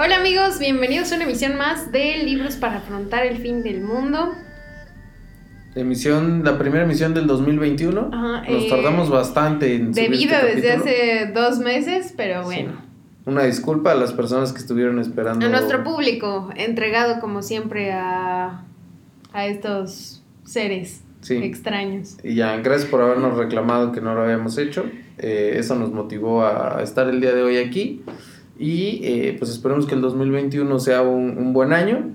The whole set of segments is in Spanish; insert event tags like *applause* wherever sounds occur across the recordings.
Hola amigos, bienvenidos a una emisión más de Libros para afrontar el fin del mundo. Emisión, la primera emisión del 2021. Ajá, Nos eh, tardamos bastante en subir este desde capítulo. hace dos meses, pero bueno. Una disculpa a las personas que estuvieron esperando. A nuestro público, entregado como siempre a, a estos seres Sí. extraños. Y ya, gracias por habernos reclamado que no lo habíamos hecho. Eh, eso nos motivó a estar el día de hoy aquí. Y eh, pues esperemos que el 2021 sea un, un buen año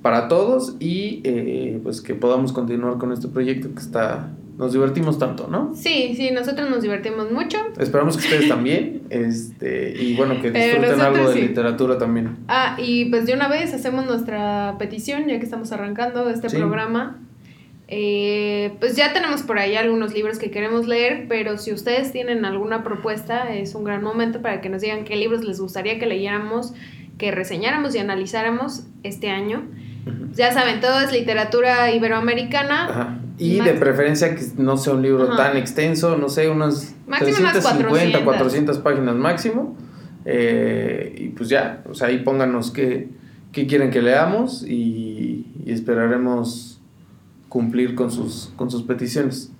para todos y eh, pues que podamos continuar con este proyecto que está... Nos divertimos tanto, ¿no? Sí, sí, nosotros nos divertimos mucho. Esperamos que ustedes también. Este, y bueno, que disfruten algo de sí. literatura también. Ah, y pues de una vez hacemos nuestra petición, ya que estamos arrancando este Sí. programa. Eh, pues ya tenemos por ahí algunos libros que queremos leer, pero si ustedes tienen alguna propuesta, es un gran momento para que nos digan qué libros les gustaría que leyéramos, que reseñáramos y analizáramos este año. Ya saben, todo es literatura iberoamericana. Ajá. Y de preferencia que no sea un libro Ajá. tan extenso, no sé, unas Máximo unas 350, 400. 400 páginas máximo. Eh, y pues ya, o sea, ahí pónganos qué, qué quieren que leamos y, y esperaremos cumplir con sus, con sus peticiones.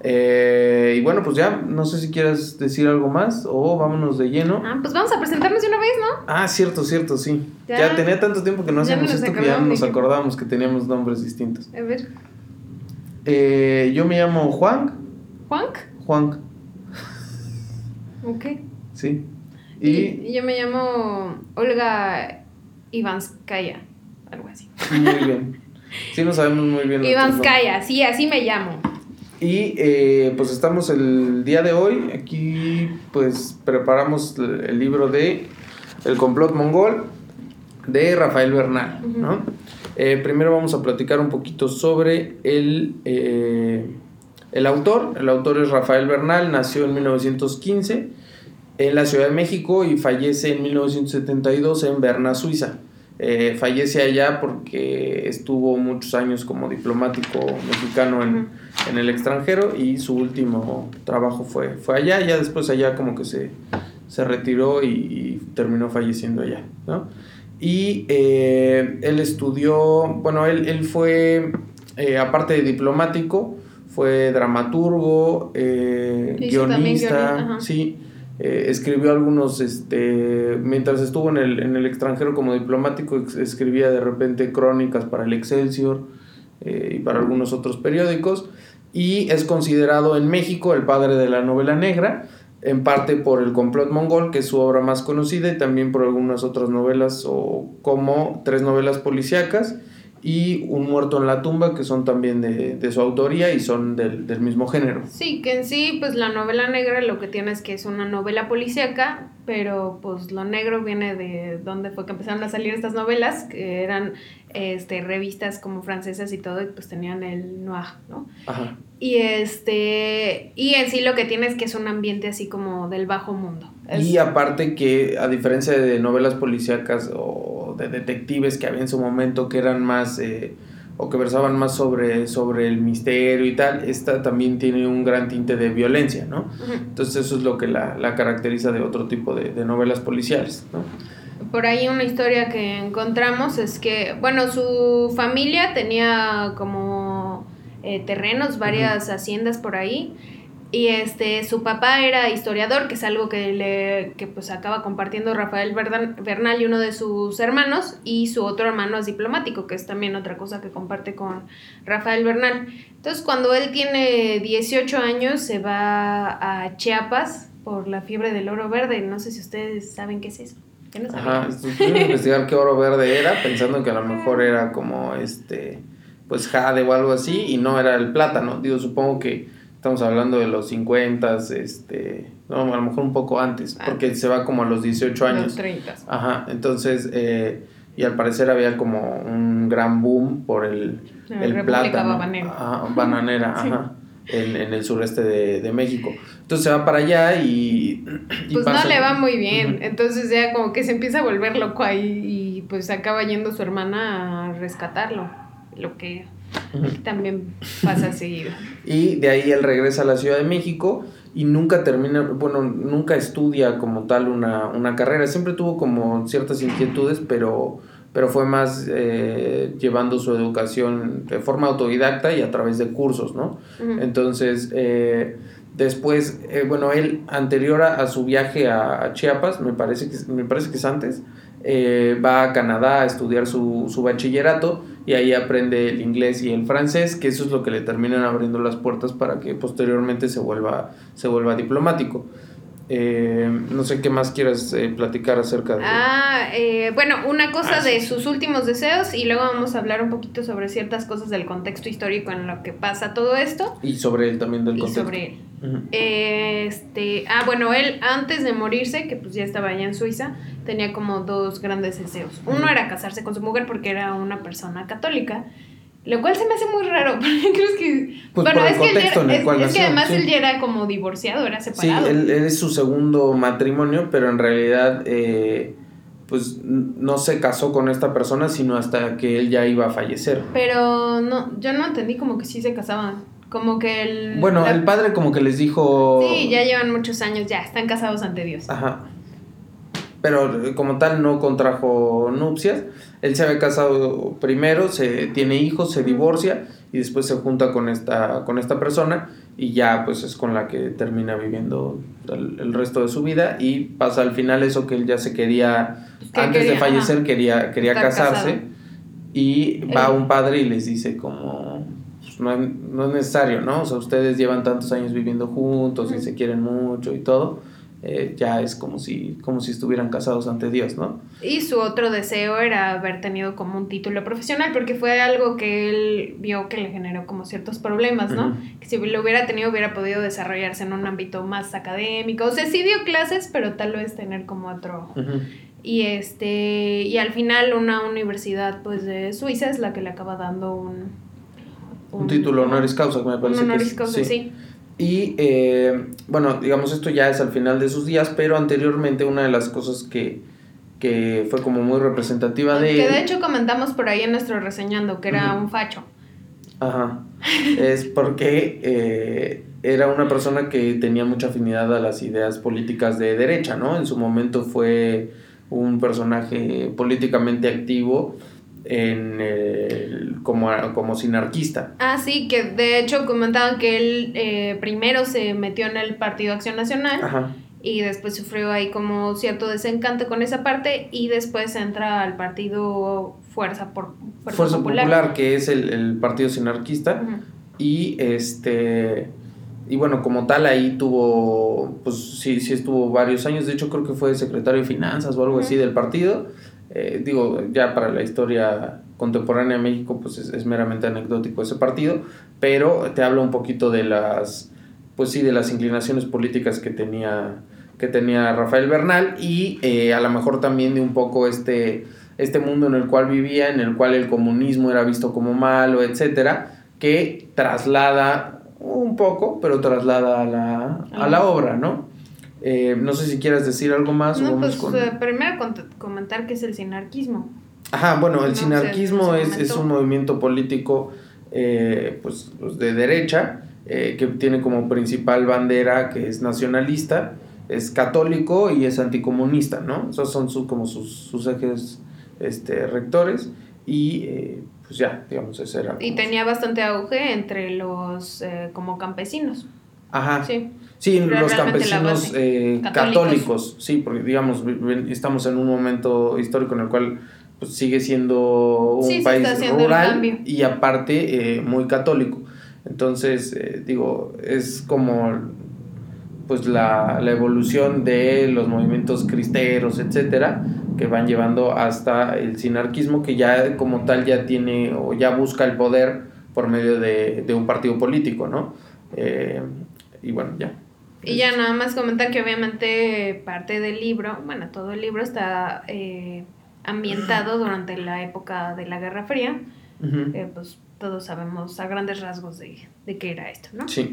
Eh, y bueno, pues ya, no sé si quieres decir algo más o vámonos de lleno. Ah, pues vamos a presentarnos de una vez, ¿no? Ah, cierto, cierto, sí. Ya. Ya, tenía tanto tiempo que no hacíamos esto que ya nos acordábamos que teníamos nombres distintos. A ver, Eh, yo me llamo Juan. Juank. Juan, Ok. sí. Y, Y yo me llamo Olga Ivanskaya, algo así. muy bien. Sí, no sabemos muy bien. Ivanskaya, sí, así me llamo. Y eh, pues estamos el día de hoy. Aquí pues preparamos el libro de El complot mongol de Rafael Bernal. ¿no? Eh, primero vamos a platicar un poquito sobre el, eh, el autor. El autor es Rafael Bernal, nació en 1915 en la Ciudad de México y fallece en 1972 en Berna, Suiza. Eh, fallece allá porque estuvo muchos años como diplomático mexicano en, en el extranjero y su último trabajo fue, fue allá. Ya después allá como que se, se retiró y, y terminó falleciendo allá, ¿no? Y eh, él estudió, bueno, él, él fue, eh, aparte de diplomático, fue dramaturgo, eh, guionista, guion- ajá. sí, eh, escribió algunos, este, mientras estuvo en el, en el extranjero como diplomático, escribía de repente crónicas para el Excelsior eh, y para algunos otros periódicos, y es considerado en México el padre de la novela negra, en parte por El complot mongol, que es su obra más conocida, y también por algunas otras novelas, o como tres novelas policíacas y Un muerto en la tumba, que son también de, de su autoría y son del, del mismo género. Sí, que en sí, pues la novela negra lo que tiene es que es una novela policíaca, pero pues lo negro viene de donde fue que empezaron a salir estas novelas, que eran este, revistas como francesas y todo, y pues tenían el noir, ¿no? Ajá. Y este, y en sí lo que tiene es que es un ambiente así como del bajo mundo. Es- Y aparte que, a diferencia de novelas policíacas o de detectives que había en su momento que eran más, eh, o que versaban más sobre, sobre el misterio y tal, esta también tiene un gran tinte de violencia, ¿no? Entonces eso es lo que la, la caracteriza de otro tipo de, de novelas policiales, ¿no? Por ahí una historia que encontramos es que, bueno, su familia tenía como eh, terrenos, varias haciendas por ahí. Y este, su papá era historiador, que es algo que le, que pues acaba compartiendo Rafael Bernal y uno de sus hermanos, y su otro hermano es diplomático, que es también otra cosa que comparte con Rafael Bernal. Entonces, cuando él tiene 18 años, se va a Chiapas por la fiebre del oro verde. No sé si ustedes saben qué es eso. No sabía. Ajá, a investigar qué oro verde era, pensando que a lo mejor era como este, pues jade o algo así, y no era el plátano. Digo, supongo que estamos hablando de los 50, este, no, a lo mejor un poco antes, porque se va como a los 18 Los años. 30. Ajá, entonces, eh, y al parecer había como un gran boom por el, La el plátano. Bananera. Ajá, bananera, *laughs* Sí. ajá. En, en el sureste de, de México. Entonces se va para allá y. y Pues pasa- no le va muy bien. Entonces ya como que se empieza a volver loco ahí y pues acaba yendo su hermana a rescatarlo. Lo que También pasa seguido. Y de ahí él regresa a la Ciudad de México y nunca termina, bueno, nunca estudia como tal una, una carrera. Siempre tuvo como ciertas inquietudes, pero, pero fue más eh, llevando su educación de forma autodidacta y a través de cursos, ¿no? Entonces, eh, después, eh, bueno, él anterior a, su viaje a, Chiapas, me parece que, me parece que es antes, va a Canadá a estudiar su, su bachillerato y ahí aprende el inglés y el francés, que eso es lo que le terminan abriendo las puertas para que posteriormente se vuelva, se vuelva diplomático. Eh, no sé qué más quieras eh, platicar acerca de... Ah, eh, bueno, una cosa ah, de sus últimos deseos y luego vamos a hablar un poquito sobre ciertas cosas del contexto histórico en lo que pasa todo esto. Y sobre él también del contexto. Y sobre él. Este, ah, bueno, él antes de morirse, que pues ya estaba allá en Suiza, tenía como dos grandes deseos. Uno era casarse con su mujer porque era una persona católica lo cual se me hace muy raro, *laughs* creo que... Pues bueno, es, que, es, que además él ya era como divorciado, era separado. Sí, él, es su segundo matrimonio, pero en realidad eh, pues no se casó con esta persona, sino hasta que él ya iba a fallecer. Pero no, yo no entendí como que sí se casaban. Como que el... Bueno, el padre como que les dijo... Sí, ya llevan muchos años, ya, están casados ante Dios. Ajá. Pero eh, como tal no contrajo nupcias él se había casado primero, se tiene hijos, se divorcia y después se junta con esta, con esta persona y ya pues es con la que termina viviendo el, resto de su vida y pasa al final eso que él ya se quería, antes de fallecer quería, quería casarse y va un padre y les dice como pues, no, es necesario, ¿no? O sea, ustedes llevan tantos años viviendo juntos y se quieren mucho y todo eh, ya es como si, como si estuvieran casados ante Dios, ¿no? Y su otro deseo era haber tenido como un título profesional, porque fue algo que él vio que le generó como ciertos problemas, ¿no? Que si lo hubiera tenido hubiera podido desarrollarse en un ámbito más académico. O sea, sí dio clases, pero tal vez tener como otro... Y este y al final una universidad pues de Suiza es la que le acaba dando un... Un, título honoris causa, me parece. Un honoris causa, sí. Y eh, bueno, digamos, esto ya es al final de sus días, pero anteriormente una de las cosas que, que fue como muy representativa de... Que de hecho comentamos por ahí en nuestro reseñando, que era un facho. Ajá. *laughs* es porque eh, era una persona que tenía mucha afinidad a las ideas políticas de derecha, ¿no? En su momento fue un personaje políticamente activo en el, como, como sinarquista. Ah, sí, que de hecho comentaban que él eh, primero se metió en el Partido Acción Nacional y después sufrió ahí como cierto desencanto con esa parte y después entra al Partido Fuerza, por, Fuerza, Popular. que es el, partido sinarquista. Y este... Y bueno, como tal ahí tuvo, pues sí, sí estuvo varios años, de hecho creo que fue secretario de Finanzas o algo así del partido eh, digo, ya para la historia contemporánea de México, pues es, meramente anecdótico ese partido, pero te habla un poquito de las, pues sí, de las inclinaciones políticas que tenía, que tenía Rafael Bernal y eh, a lo mejor también de un poco este, este mundo en el cual vivía, en el cual el comunismo era visto como malo, etcétera, que traslada un poco, pero traslada a la, a la obra, ¿no? Eh, no sé si quieras decir algo más. No, pues eh, primero comentar qué es el sinarquismo. Ajá, bueno, el sinarquismo es, un movimiento político eh, pues, pues, de derecha que tiene como principal bandera que es nacionalista, es católico y es anticomunista, ¿no? Esos son como sus, sus ejes este, rectores y pues ya, digamos, ese era. Y tenía bastante auge entre los como campesinos. Ajá. Sí. Sí, los campesinos eh, católicos. sí, porque digamos, estamos en un momento histórico en el cual pues, sigue siendo un país rural y aparte eh, muy católico. Entonces, eh, digo, es como pues la, la, evolución de los movimientos cristeros, etcétera, que van llevando hasta el sinarquismo, que ya como tal ya tiene o ya busca el poder por medio de, de un partido político, ¿no? y bueno, ya. Y ya nada más comentar que obviamente parte del libro, bueno, todo el libro está eh, ambientado *clears throat* durante la época de la Guerra Fría. Eh, pues todos sabemos a grandes rasgos de, de qué era esto, ¿no? Sí.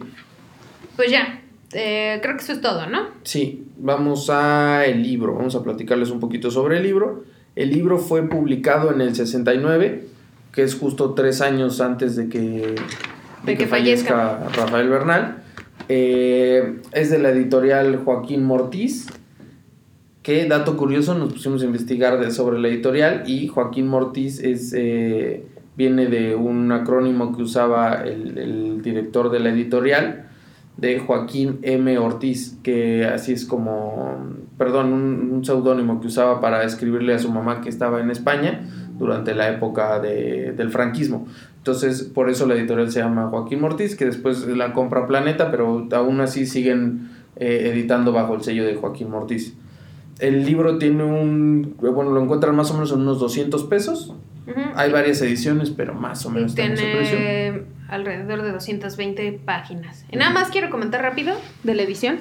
Pues ya, eh, creo que eso es todo, ¿no? Sí, vamos a el libro, vamos a platicarles un poquito sobre el libro. El libro fue publicado en el 69 que es justo tres años antes de que, de que, fallezca Rafael Bernal. Eh, es de la editorial Joaquín Mortiz. Que, dato curioso, nos pusimos a investigar sobre la editorial y Joaquín Mortiz es, eh, viene de un acrónimo que usaba el, el, director de la editorial, de Joaquín M. Ortiz, que así es como, perdón, un, un seudónimo que usaba para escribirle a su mamá que estaba en España durante la época de, del franquismo. Entonces, por eso la editorial se llama Joaquín Mortiz, que después la compra Planeta, pero aún así siguen eh, editando bajo el sello de Joaquín Mortiz. El libro tiene un, bueno, lo encuentran más o menos en unos 200 pesos. Hay varias ediciones, pero más o menos tiene precio. alrededor de 220 páginas. Y nada más quiero comentar rápido de la edición.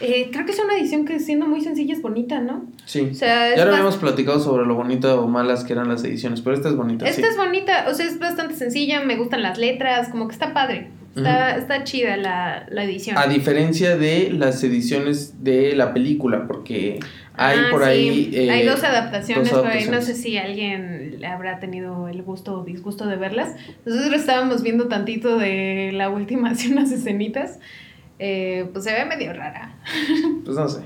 Eh, creo que es una edición que siendo muy sencilla es bonita, ¿no? Sí. O sea, ya lo habíamos platicado sobre lo bonito o malas que eran las ediciones, pero esta es bonita. Esta es bonita, o sea, es bastante sencilla, me gustan las letras, como que está padre. Está, está chida la, la, edición. A diferencia de las ediciones de la película, porque hay ah, por sí. ahí... Eh, hay dos adaptaciones, dos adaptaciones. no sé si alguien habrá tenido el gusto o disgusto de verlas. Nosotros estábamos viendo tantito de la última, *laughs* así unas escenitas. Eh, pues se ve medio rara. *laughs* Pues no sé.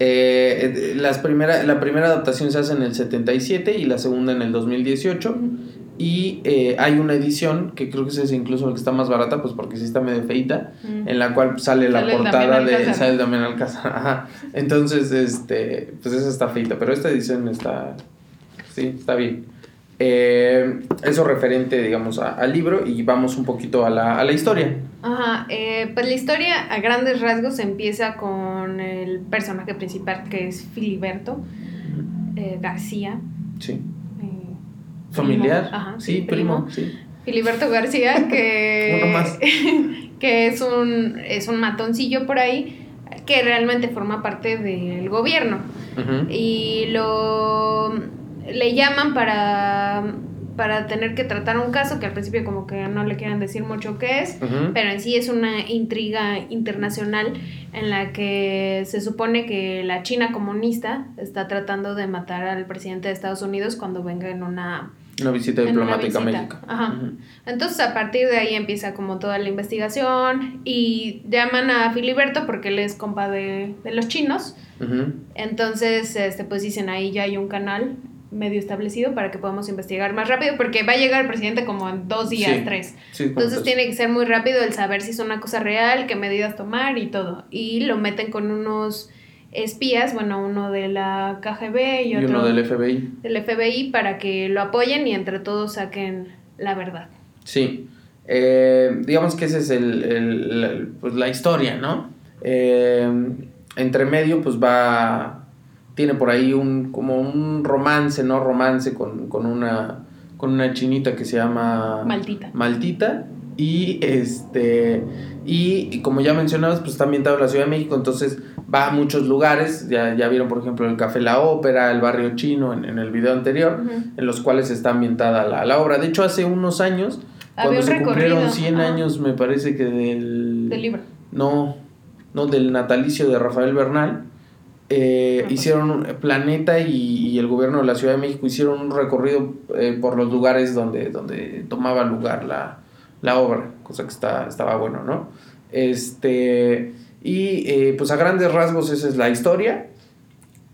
Eh, las primera, la primera adaptación se hace en el 77 y la segunda en el 2018. Y eh, hay una edición que creo que es incluso la que está más barata, pues porque sí está medio feita, mm. en la cual sale la sale portada de sale también Alcázar. Ajá. Entonces, este, pues esa está feita, pero esta edición está, sí, está bien. Eh, eso referente, digamos, al libro y vamos un poquito a la, a la historia. Ajá, eh, pues la historia a grandes rasgos empieza con el personaje principal que es Filiberto eh, García. Sí. Familiar. Ajá, sí, primo, sí. Filiberto García, *laughs* que, Uno más. *laughs* que es un, es un matoncillo por ahí que realmente forma parte del gobierno. Uh -huh. Y lo le llaman para para tener que tratar un caso que al principio como que no le quieren decir mucho qué es, uh -huh. pero en sí es una intriga internacional en la que se supone que la China comunista está tratando de matar al presidente de Estados Unidos cuando venga en una una visita diplomática a México. Ajá. Uh -huh. Entonces a partir de ahí empieza como toda la investigación y llaman a Filiberto porque él es compa de, de los chinos. Uh -huh. Entonces este pues dicen ahí ya hay un canal medio establecido para que podamos investigar más rápido, porque va a llegar el presidente como en dos días, sí, tres. Sí, Entonces tiene que ser muy rápido el saber si es una cosa real, qué medidas tomar y todo. Y lo meten con unos espías, bueno, uno de la KGB y, y otro uno del FBI. Del FBI para que lo apoyen y entre todos saquen la verdad. Sí. Eh, digamos que esa es el, el, el, pues la historia, ¿no? Eh, entre medio, pues va tiene por ahí un como un romance, ¿no? Romance con, con una con una chinita que se llama Maltita. Maltita y este y, y, como ya mencionabas, pues está ambientado en la Ciudad de México, entonces va a muchos lugares, ya, ya vieron por ejemplo el Café La Ópera, el barrio chino en, en el video anterior, uh -huh. en los cuales está ambientada la, la, obra. De hecho, hace unos años, Había cuando se recorrido. cumplieron 100 ah. años, me parece que del... Del libro. No, no, del natalicio de Rafael Bernal, eh, hicieron Planeta y, y, el gobierno de la Ciudad de México hicieron un recorrido eh, por los lugares donde, donde tomaba lugar la, la obra, cosa que está, estaba bueno, ¿no? Este, y eh, pues a grandes rasgos esa es la historia.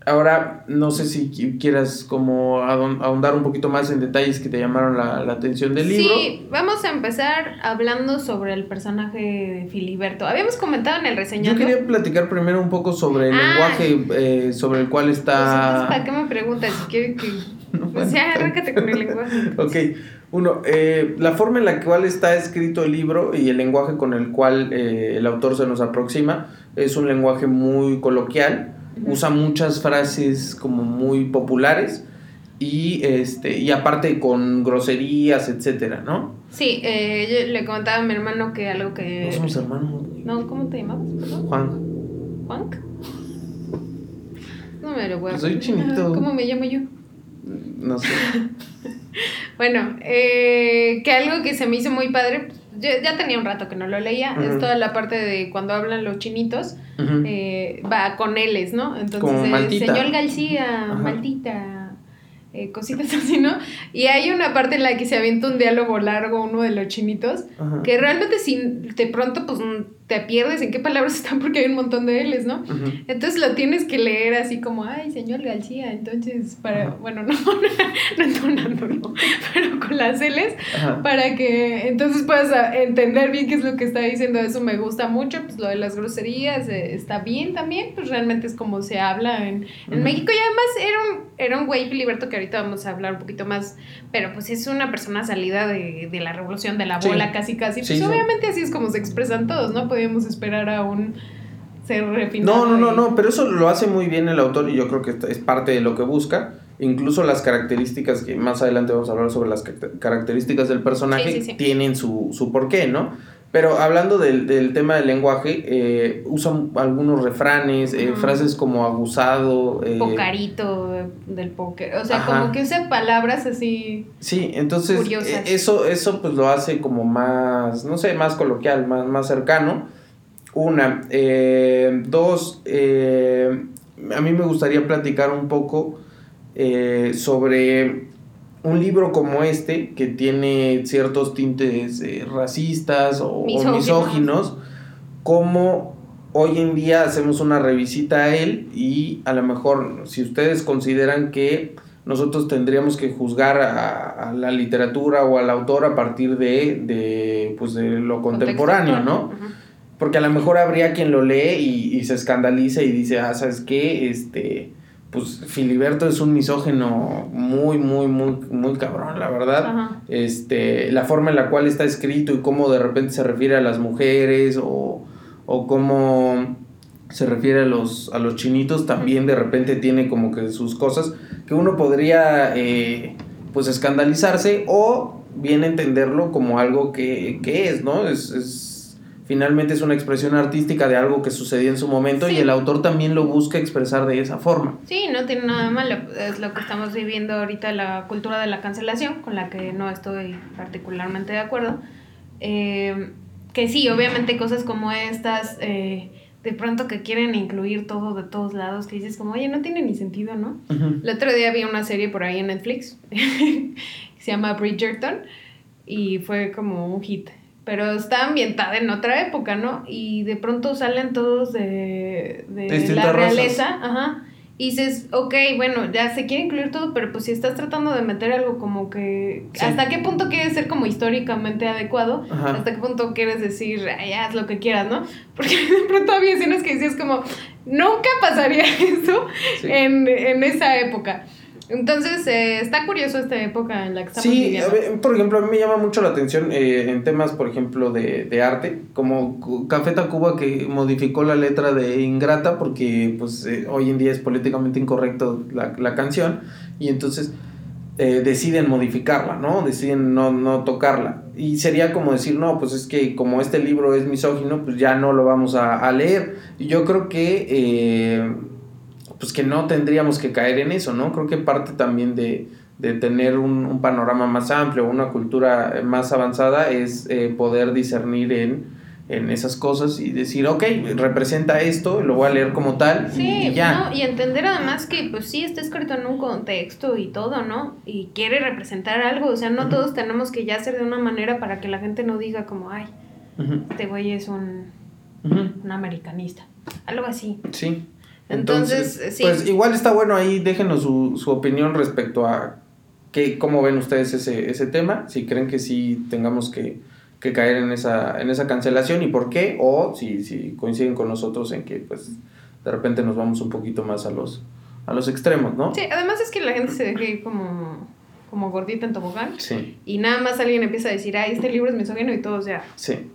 Ahora, no sé si quieras como ahondar un poquito más en detalles que te llamaron la, la, atención del libro. Sí, vamos a empezar hablando sobre el personaje de Filiberto. Habíamos comentado en el reseñado. Yo quería platicar primero un poco sobre el ah, lenguaje eh, sobre el cual está... Pues ¿Para qué me preguntas? Si quieres que... *laughs* No, pues ya, arráncate con el lenguaje. ok, uno, eh, la forma en la cual está escrito el libro y el lenguaje con el cual eh, el autor se nos aproxima es un lenguaje muy coloquial usa muchas frases como muy populares y este y aparte con groserías, etcétera, ¿no? Sí, eh, yo le comentaba a mi hermano que algo que... No somos hermanos. No, ¿cómo te llamas? Juan. ¿Juan? No me lo voy a... Soy chinito. ¿Cómo me llamo yo? No sé. *laughs* bueno, eh, que algo que se me hizo muy padre, yo ya tenía un rato que no lo leía, uh -huh. es toda la parte de cuando hablan los chinitos, uh -huh. eh, va con L's, ¿no? Entonces, señor García, Ajá. maldita. eh, cositas así, ¿no? Y hay una parte en la que se avienta un diálogo largo uno de los chinitos, que realmente si de pronto pues te pierdes en qué palabras *laughs* están porque hay un montón de L's, ¿no? Entonces lo tienes que leer así como, ay, señor García, entonces para, bueno, *laughs* no, no entonándolo, pero con las L's, para que entonces puedas entender bien qué es lo que está diciendo, eso me gusta mucho, pues lo de las groserías eh, está bien también, pues realmente es como se habla en, en México. Y además era un, era un güey Filiberto que ahorita vamos a hablar un poquito más, pero pues es una persona salida de, de la revolución de la bola casi casi, pues obviamente así es como se expresan todos, ¿no? Podíamos esperar a un ser refinado. No, no, no, no, pero eso lo hace muy bien el autor y yo creo que es parte de lo que busca. Incluso las características, que más adelante vamos a hablar sobre las características del personaje, tienen su, su porqué, ¿no? Pero hablando del, del tema del lenguaje, eh, usan algunos refranes, eh, frases como abusado. Eh, Pocarito del póker. O sea, como que usa palabras así. Sí, entonces e, eso, eso pues lo hace como más, no sé, más coloquial, más, más cercano. Una. Eh, dos, a mí me gustaría platicar un poco sobre un libro como este, que tiene ciertos tintes eh, racistas o misóginos. como hoy en día hacemos una revisita a él y a lo mejor si ustedes consideran que nosotros tendríamos que juzgar a, la literatura o al autor a partir de, de, pues de lo contemporáneo, ¿no? Porque a lo mejor habría quien lo lee y, y se escandaliza y dice, ah, ¿sabes qué? Este pues Filiberto es un misógeno muy, muy, muy, muy cabrón, la verdad. Este, la forma en la cual está escrito y cómo de repente se refiere a las mujeres o, o cómo se refiere a los, a los chinitos, también de repente tiene como que sus cosas que uno podría eh, pues escandalizarse o bien entenderlo como algo que, que es, ¿no? Es, es finalmente es una expresión artística de algo que sucedió en su momento y el autor también lo busca expresar de esa forma. Sí, no tiene nada malo, es lo que estamos viviendo ahorita, la cultura de la cancelación, con la que no estoy particularmente de acuerdo. Eh, que sí, obviamente cosas como estas, eh, de pronto que quieren incluir todo de todos lados, que dices como, oye, no tiene ni sentido, ¿no? El otro día vi una serie por ahí en Netflix, *laughs* que se llama Bridgerton, y fue como un hit pero está ambientada en otra época, ¿no? Y de pronto salen todos de, de la realeza, ajá. Y dices, ok, bueno, ya se quiere incluir todo, pero pues si estás tratando de meter algo como que... ¿Hasta qué punto quieres ser como históricamente adecuado? ¿Hasta qué punto quieres decir, ay, haz lo que quieras, ¿no? *laughs* Porque de pronto había escenas que decías como, nunca pasaría *laughs* eso en, en esa época. Entonces, eh, está curioso esta época en la que estamos sí, por ejemplo, a mí me llama mucho la atención eh, en temas, por ejemplo, de, de arte, como Café Tacuba que modificó la letra de Ingrata porque pues eh, hoy en día es políticamente incorrecto la, la canción y entonces deciden modificarla, ¿no? Deciden no, no tocarla. Y sería como decir, no, pues es que como este libro es misógino, pues ya no lo vamos a, a leer. Y yo creo que pues que no tendríamos que caer en eso, ¿no? Creo que parte también de, tener un, panorama más amplio, una cultura más avanzada, es eh, poder discernir en, en esas cosas y decir, ok, representa esto, lo voy a leer como tal y, ya. y entender además que pues sí está escrito en un contexto y todo, ¿no? Y quiere representar algo, o sea, no todos tenemos que ya hacer de una manera para que la gente no diga como, ay, este güey es un, un americanista, algo así. Sí. Entonces, pues igual está bueno ahí, déjenos su, su opinión respecto a qué, cómo ven ustedes ese, ese tema, si creen que sí tengamos que, que, caer en esa, en esa cancelación y por qué, o si, si coinciden con nosotros en que pues de repente nos vamos un poquito más a los, a los extremos, ¿no? Sí, además es que la gente se deja ir como, como gordita en tobogán. Y nada más alguien empieza a decir, ay, este libro es misógino y todo, o sea. Sí.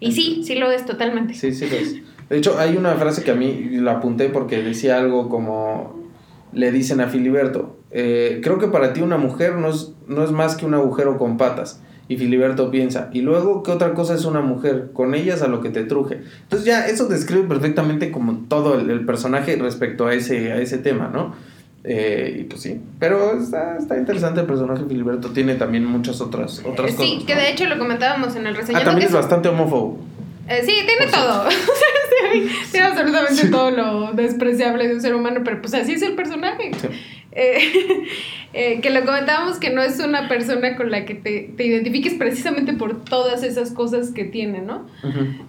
Y sí, sí lo es totalmente. Sí, sí lo es. De hecho, hay una frase que a mí la apunté porque decía algo como le dicen a Filiberto, eh, creo que para ti una mujer no es, no es más que un agujero con patas. Y Filiberto piensa, y luego, ¿qué otra cosa es una mujer? Con ellas a lo que te truje. Entonces ya eso describe perfectamente como todo el, personaje respecto a ese, a ese tema, ¿no? Eh, y pues sí, pero está, está interesante el personaje Filiberto, tiene también muchas otras, otras cosas. Sí, que de hecho lo comentábamos en el reseñamiento. Ah, también es bastante homófobo. Eh, sí, tiene todo. *laughs* *laughs* sí, absolutamente todo lo despreciable de un ser humano, pero pues así es el personaje. Eh, *laughs* eh, que lo comentábamos que no es una persona con la que te, te identifiques precisamente por todas esas cosas que tiene, ¿no?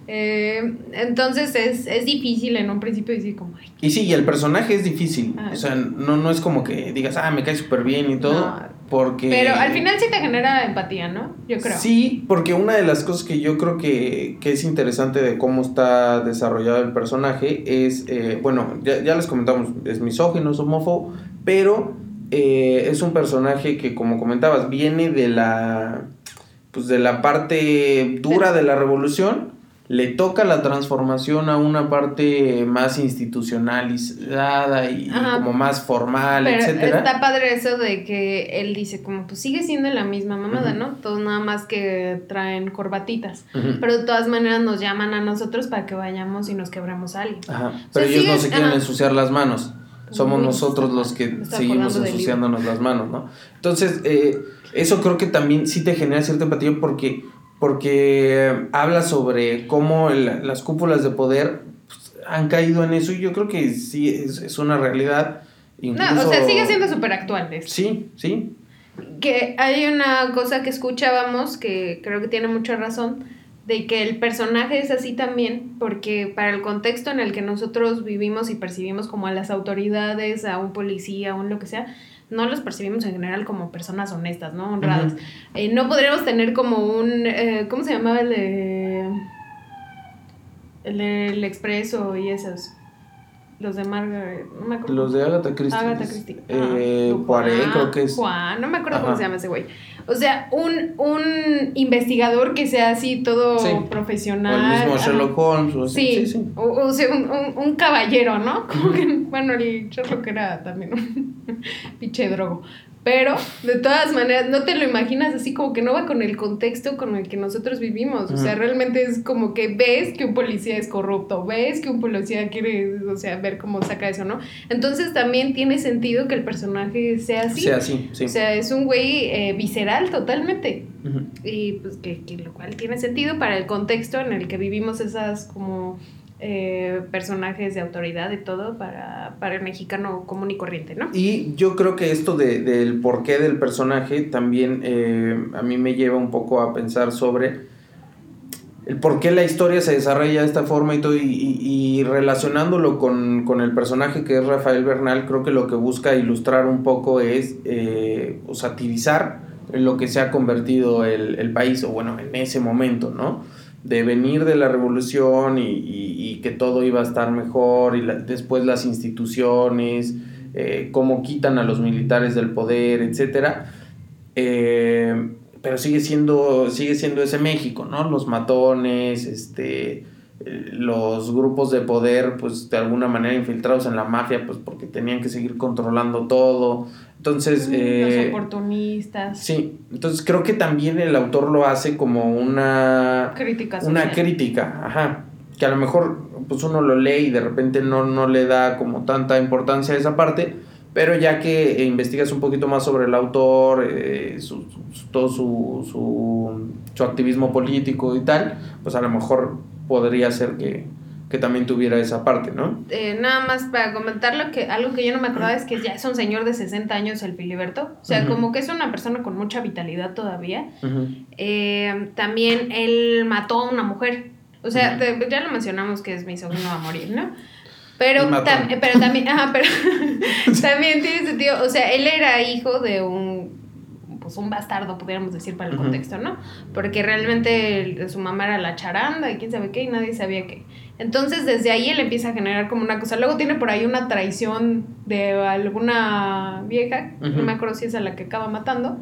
Eh, entonces es, es, difícil en un principio decir como... y sí, y el personaje es difícil. Ah. o sea, no, no es como que digas, ah, me cae súper bien y todo. Porque... Pero al final sí te genera empatía, ¿no? Yo creo. Sí, porque una de las cosas que yo creo que, que es interesante de cómo está desarrollado el personaje es, bueno, ya, ya les comentamos, es misógino, es homófobo, pero eh, es un personaje que, como comentabas, viene de la, pues de la parte dura de la revolución, le toca la transformación a una parte más institucionalizada y, como más formal, Pero etcétera. Está padre eso de que él dice como pues sigue siendo la misma mamada, ¿no? Todos nada más que traen corbatitas. Pero de todas maneras nos llaman a nosotros para que vayamos y nos quebramos a alguien. Ajá. Pero ellos no se quieren ensuciar las manos somos nosotros los que seguimos ensuciándonos las manos, ¿no? Entonces, eh, eso creo que también sí te genera cierta empatía porque, porque habla sobre cómo las cúpulas de poder pues, han caído en eso y yo creo que sí es, una realidad. no, o sea, sigue siendo súper actual. Sí, sí. Que hay una cosa que escuchábamos que creo que tiene mucha razón de que el personaje es así también, porque para el contexto en el que nosotros vivimos y percibimos como a las autoridades, a un policía, a un lo que sea, no los percibimos en general como personas honestas, ¿no? Honradas. Eh, no podríamos tener como un, eh, ¿cómo se llamaba el de... El del Expreso y esos? Los de Margaret, no me acuerdo. Los de Agatha Christie. Agatha Christie. Eh, creo que es. Juan, no me acuerdo cómo se llama ese güey. O sea, un, un investigador que sea así todo profesional. O el mismo Sherlock Holmes. O sí, sí, O, sea, un, un, un, caballero, ¿no? Como que, bueno, el Sherlock era también un *laughs* pinche drogo. Pero, de todas maneras, no te lo imaginas así como que no va con el contexto con el que nosotros vivimos. O sea, realmente es como que ves que un policía es corrupto, ves que un policía quiere, o sea, ver cómo saca eso, ¿no? Entonces también tiene sentido que el personaje sea así. Sea así, sí. O sea, es un güey eh, visceral totalmente. Y pues que, que lo cual tiene sentido para el contexto en el que vivimos esas como eh, personajes de autoridad y todo para, para, el mexicano común y corriente, ¿no? Y yo creo que esto de, del porqué del personaje también eh, a mí me lleva un poco a pensar sobre el por qué la historia se desarrolla de esta forma y todo, y, relacionándolo con, con, el personaje que es Rafael Bernal, creo que lo que busca ilustrar un poco es eh, o satirizar lo que se ha convertido el, el país, o bueno, en ese momento, ¿no? De venir de la revolución y, que todo iba a estar mejor y después las instituciones, eh, cómo quitan a los militares del poder, etc. Eh, pero sigue siendo, sigue siendo ese México, ¿no? Los matones, este, los grupos de poder, pues de alguna manera infiltrados en la mafia, pues porque tenían que seguir controlando todo, entonces... los oportunistas. Sí, entonces creo que también el autor lo hace como una... Crítica Una crítica, ajá. Que a lo mejor pues uno lo lee y de repente no, no le da como tanta importancia a esa parte, pero ya que investigas un poquito más sobre el autor, eh, todo su, su, su activismo político y tal, pues a lo mejor podría ser que, que también tuviera esa parte, ¿no? Eh, nada más para comentarlo, que algo que yo no me acordaba es que ya es un señor de 60 años el Filiberto, o sea, como que es una persona con mucha vitalidad todavía. Eh, también él mató a una mujer, o sea, ya lo mencionamos que es mi sobrino a morir, ¿no? Pero, pero también, *laughs* ajá, pero *laughs* también tiene sentido, o sea, él era hijo de un pues un bastardo, pudiéramos decir, para el contexto, ¿no? Porque realmente su mamá era la charanda y quién sabe qué, y nadie sabía qué. Entonces, desde ahí él empieza a generar como una cosa. Luego tiene por ahí una traición de alguna vieja, no me acuerdo si es a la que acaba matando.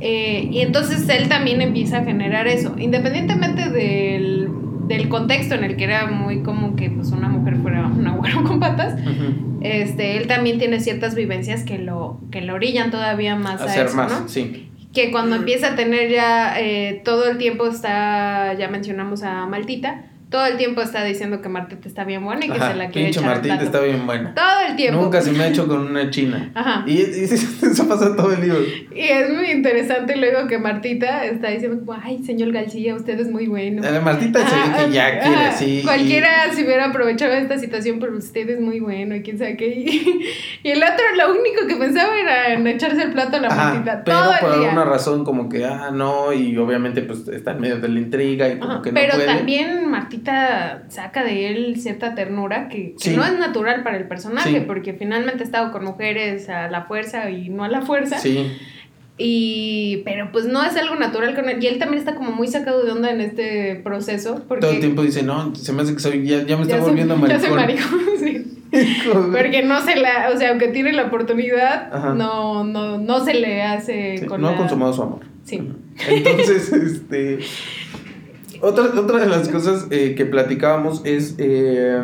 Eh, y entonces él también empieza a generar eso, independientemente del, del, contexto en el que era muy como que pues una mujer fuera un agüero con patas, este, él también tiene ciertas vivencias que lo, que lo orillan todavía más a, eso, ¿no? sí. Que cuando empieza a tener ya eh, todo el tiempo está, ya mencionamos a Maltita, todo el tiempo está diciendo que Martita está bien buena y que Ajá, se la quiere pinche echar Martita está bien buena. Todo el tiempo. Nunca se me ha hecho con una china. Ajá. Y, y *laughs* eso pasa todo el libro. Y es muy interesante luego que Martita está diciendo como, ay, señor García, usted es muy bueno. Eh, Martita se ve Ajá, que ya ajá, quiere, sí. y- Cualquiera se hubiera aprovechado esta situación, pero usted es muy bueno y quién sabe qué. Y, *laughs* y el otro lo único que pensaba era en echarse el plato a la Ajá, Martita. pero todo por el día. alguna razón como que, ah, no, y obviamente pues está en medio de la intriga y como Ajá, que no pero puede. también Martita saca de él cierta ternura que, no es natural para el personaje, Sí. porque finalmente ha estado con mujeres a la fuerza y no a la fuerza. Sí, Y, pero pues no es algo natural con él. Y él también está como muy sacado de onda en este proceso. Porque todo el tiempo dice, no, se me hace que soy, ya, ya me está volviendo *laughs* Ya soy maricón. maricón, *laughs* sí. Porque no se la, o sea, aunque tiene la oportunidad, Ajá. no, no, no se le hace Sí, con no la... ha consumado su amor. Sí. Entonces, *laughs* este. Otra, otra de las cosas eh, que platicábamos es eh,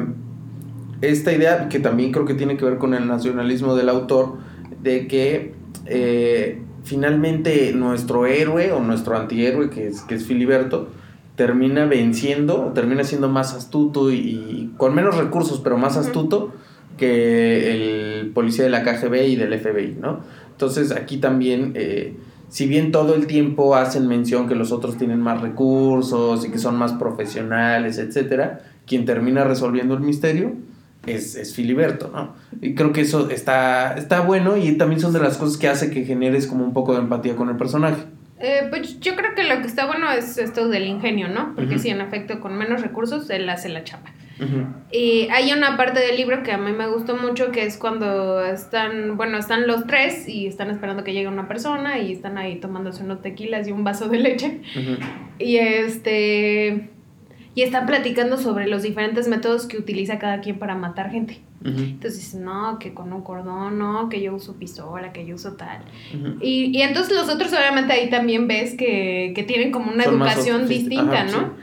esta idea que también creo que tiene que ver con el nacionalismo del autor, de que eh, finalmente nuestro héroe o nuestro antihéroe, que es, que es Filiberto, termina venciendo, o termina siendo más astuto y, y con menos recursos, pero más astuto que el policía de la KGB y del FBI, ¿no? Entonces aquí también, eh, si bien todo el tiempo hacen mención que los otros tienen más recursos y que son más profesionales, etcétera, quien termina resolviendo el misterio es, es Filiberto, ¿no? Y creo que eso está, está bueno y también son de las cosas que hace que generes como un poco de empatía con el personaje. Eh, pues yo creo que lo que está bueno es esto del ingenio, ¿no? Porque Ujú. sí, en efecto, con menos recursos, él hace la chapa. Y hay una parte del libro que a mí me gustó mucho, que es cuando están, bueno, están los tres y están esperando que llegue una persona y están ahí tomándose unos tequilas y un vaso de *laughs* leche. Y este... Y están platicando sobre los diferentes métodos que utiliza cada quien para matar gente. Ujú. Entonces dicen, no, que con un cordón, no, que yo uso pistola, que yo uso tal. Y, y entonces los otros obviamente ahí también ves que, que tienen como una Son educación distinta, ajá, ¿no?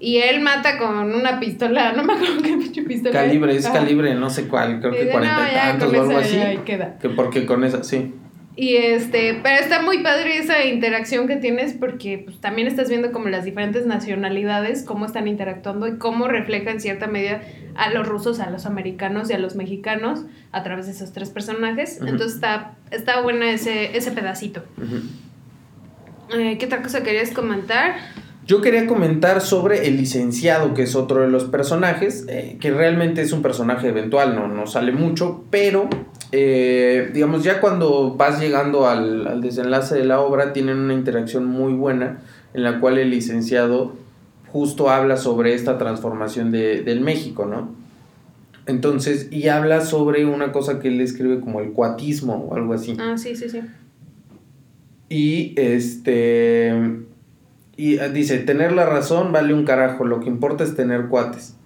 Y él mata con una pistola, no me acuerdo qué pistola. Calibre, es Ajá. calibre, no sé cuál, creo que cuarenta "No, y tantos o algo así. queda. Que porque con esa, sí. Y este, pero está muy padre esa interacción que tienes porque pues, también estás viendo como las diferentes nacionalidades, cómo están interactuando y cómo refleja en cierta medida a los rusos, a los americanos y a los mexicanos a través de esos tres personajes. Ujú. Entonces está, está buena ese, ese pedacito. Ujú. Eh, ¿Qué otra cosa querías comentar? Yo quería comentar sobre el licenciado, que es otro de los personajes, eh, que realmente es un personaje eventual, no, no sale mucho, pero eh, digamos ya cuando vas llegando al, al desenlace de la obra tienen una interacción muy buena en la cual el licenciado justo habla sobre esta transformación de, del México, ¿no? Entonces, y habla sobre una cosa que él escribe como el cuatismo o algo así. Ah, sí, sí, sí. Y este. Y eh, dice: tener la razón vale un carajo, lo que importa es tener cuates.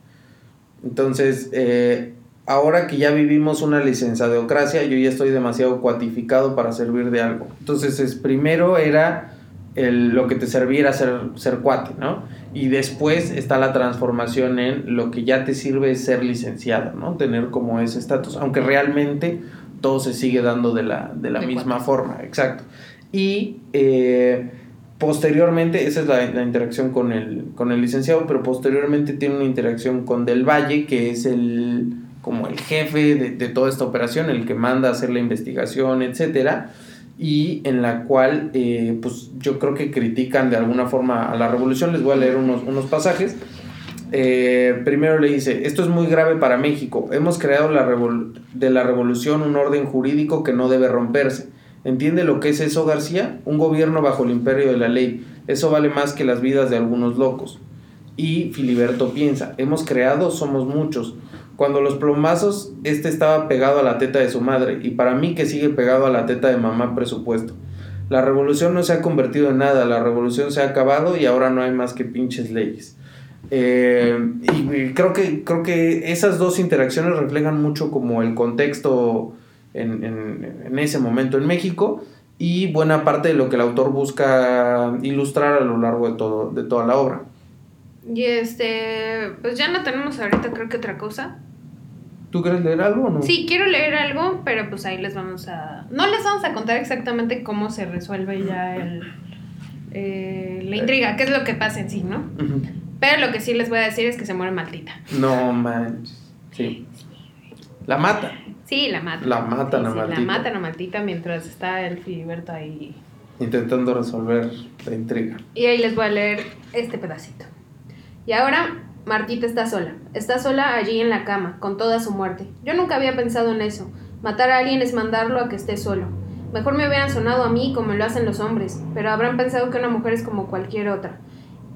Entonces, eh, ahora que ya vivimos una licenciadocracia, yo ya estoy demasiado cuatificado para servir de algo. Entonces, es, primero era el, lo que te servía ser, ser cuate, ¿no? Y después está la transformación en lo que ya te sirve es ser licenciado, ¿no? Tener como ese estatus, aunque realmente todo se sigue dando de la, de la De misma cuates. forma, exacto. Y eh, posteriormente, esa es la, interacción con el, con el licenciado, pero posteriormente tiene una interacción con Del Valle, que es el como el jefe de, toda esta operación, el que manda a hacer la investigación, etcétera, y en la cual, eh, pues yo creo que critican de alguna forma a la revolución. Les voy a leer unos, unos pasajes. Eh, primero le dice, esto es muy grave para México. Hemos creado la de la revolución un orden jurídico que no debe romperse. ¿Entiende lo que es eso, García? Un gobierno bajo el imperio de la ley. Eso vale más que las vidas de algunos locos. Y Filiberto piensa, hemos creado, somos muchos. Cuando los plomazos, este estaba pegado a la teta de su madre, y para mí que sigue pegado a la teta de mamá presupuesto. La revolución no se ha convertido en nada, la revolución se ha acabado y ahora no hay más que pinches leyes. Eh, y, creo que, creo que esas dos interacciones reflejan mucho como el contexto en, en, en ese momento en México y buena parte de lo que el autor busca ilustrar a lo largo de, todo, de toda la obra. Y este, pues ya no tenemos ahorita creo que otra cosa. ¿Tú quieres leer algo o no? Sí, quiero leer algo, pero pues ahí les vamos a... No les vamos a contar exactamente cómo se resuelve ya el, eh, la intriga, qué es lo que pasa en sí, ¿no? Pero lo que sí les voy a decir es que se muere Martita. No manches. Sí. La mata. Sí, la mata. La matan a Sí, sí, Martita. La matan a Martita mientras está el Filiberto ahí. Intentando resolver la intriga. Y ahí les voy a leer este pedacito. Y ahora Martita está sola. Está sola allí en la cama, con toda su muerte. Yo nunca había pensado en eso. Matar a alguien es mandarlo a que esté solo. Mejor me hubieran sonado a mí como lo hacen los hombres, pero habrán pensado que una mujer es como cualquier otra.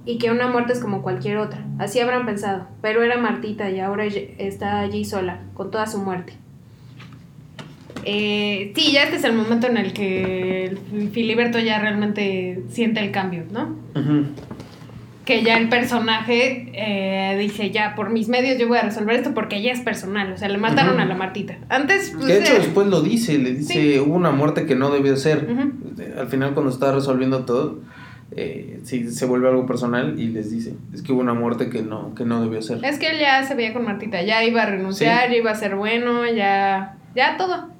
Y que una muerte es como cualquier otra. Así habrán pensado. Pero era Martita y ahora ella está allí sola, con toda su muerte. Eh, sí, ya este es el momento en el que Filiberto ya realmente siente el cambio, ¿no? Que ya el personaje eh, dice, ya, por mis medios yo voy a resolver esto porque ya es personal, o sea, le mataron a la Martita. Antes, pues... Que de hecho eh, después lo dice, le dice, Sí. hubo una muerte que no debió ser. Al final cuando está resolviendo todo, eh, sí, se vuelve algo personal y les dice, es que hubo una muerte que no, que no debió ser. Es que él ya se veía con Martita, ya iba a renunciar, ya iba a ser bueno, ya, ya todo.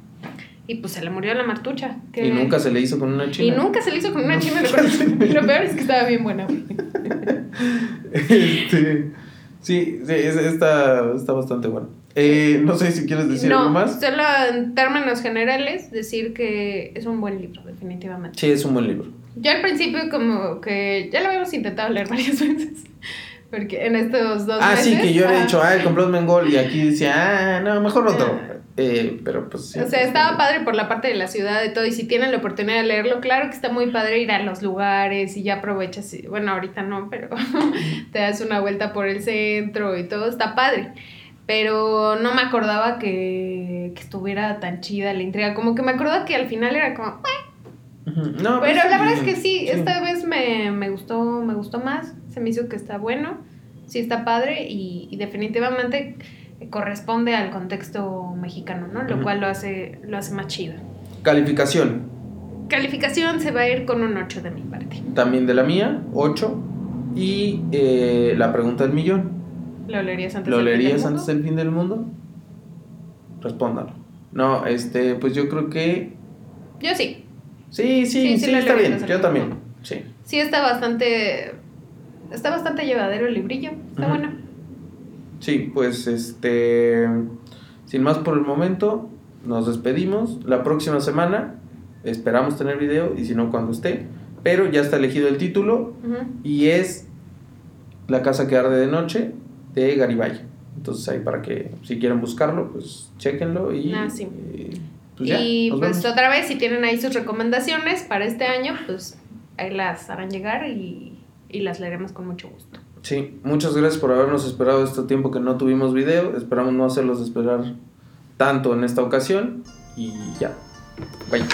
Y pues se le murió la martucha. que- Y nunca se le hizo con una Y china. nunca se le hizo con una china, y lo peor es que estaba bien buena. Este, sí, sí, es- está, está bastante bueno. Eh, no sé si quieres decir algo más. solo en términos generales, decir que es un buen libro, definitivamente. Sí, es un buen libro. Yo al principio como que ya lo habíamos intentado leer varias *laughs* veces. Porque en estos dos Ah, meses... sí, que yo había ajá. dicho, ah, el complot mengol, y aquí decía, ah, no, mejor otro. Eh, pero pues sí. O sea, estaba padre por la parte de la ciudad y todo, y si tienen la oportunidad de leerlo, claro que está muy padre ir a los lugares y ya aprovechas, bueno, ahorita no, pero *laughs* te das una vuelta por el centro y todo, está padre. Pero no me acordaba que, que estuviera tan chida la intriga, como que me acordaba que al final era como. No, Pero la verdad es que sí, esta vez me, me gustó, me gustó más, se me hizo que está bueno, sí está padre y, y definitivamente corresponde al contexto mexicano, ¿no? Lo Ujú. cual lo hace, lo hace más chido. Calificación. Calificación se va a ir con un 8 de mi parte. También de la mía, 8. Y eh, la pregunta del millón. ¿Lo leerías antes ¿Lo del fin del leerías mundo? antes del fin del mundo? Respóndalo. No, este, pues yo creo que. Yo sí. Sí, sí, Sí, sí, sí está bien. antes Yo también. Sí. Sí está bastante... Está bastante llevadero el librillo, está Ujú. bueno. Sí, pues este. Sin más por el momento, nos despedimos. La próxima semana esperamos tener video y si no, cuando esté. Pero ya está elegido el título y es La casa que arde de noche de Garibay. Entonces ahí para que si quieren buscarlo, pues chequenlo y Ah, sí. eh, pues ya, y pues vemos. otra vez, si tienen ahí sus recomendaciones para este año, pues ahí las harán llegar y, y las leeremos con mucho gusto. Sí, muchas gracias por habernos esperado este tiempo que no tuvimos video. Esperamos no hacerlos esperar tanto en esta ocasión y ya. Bye.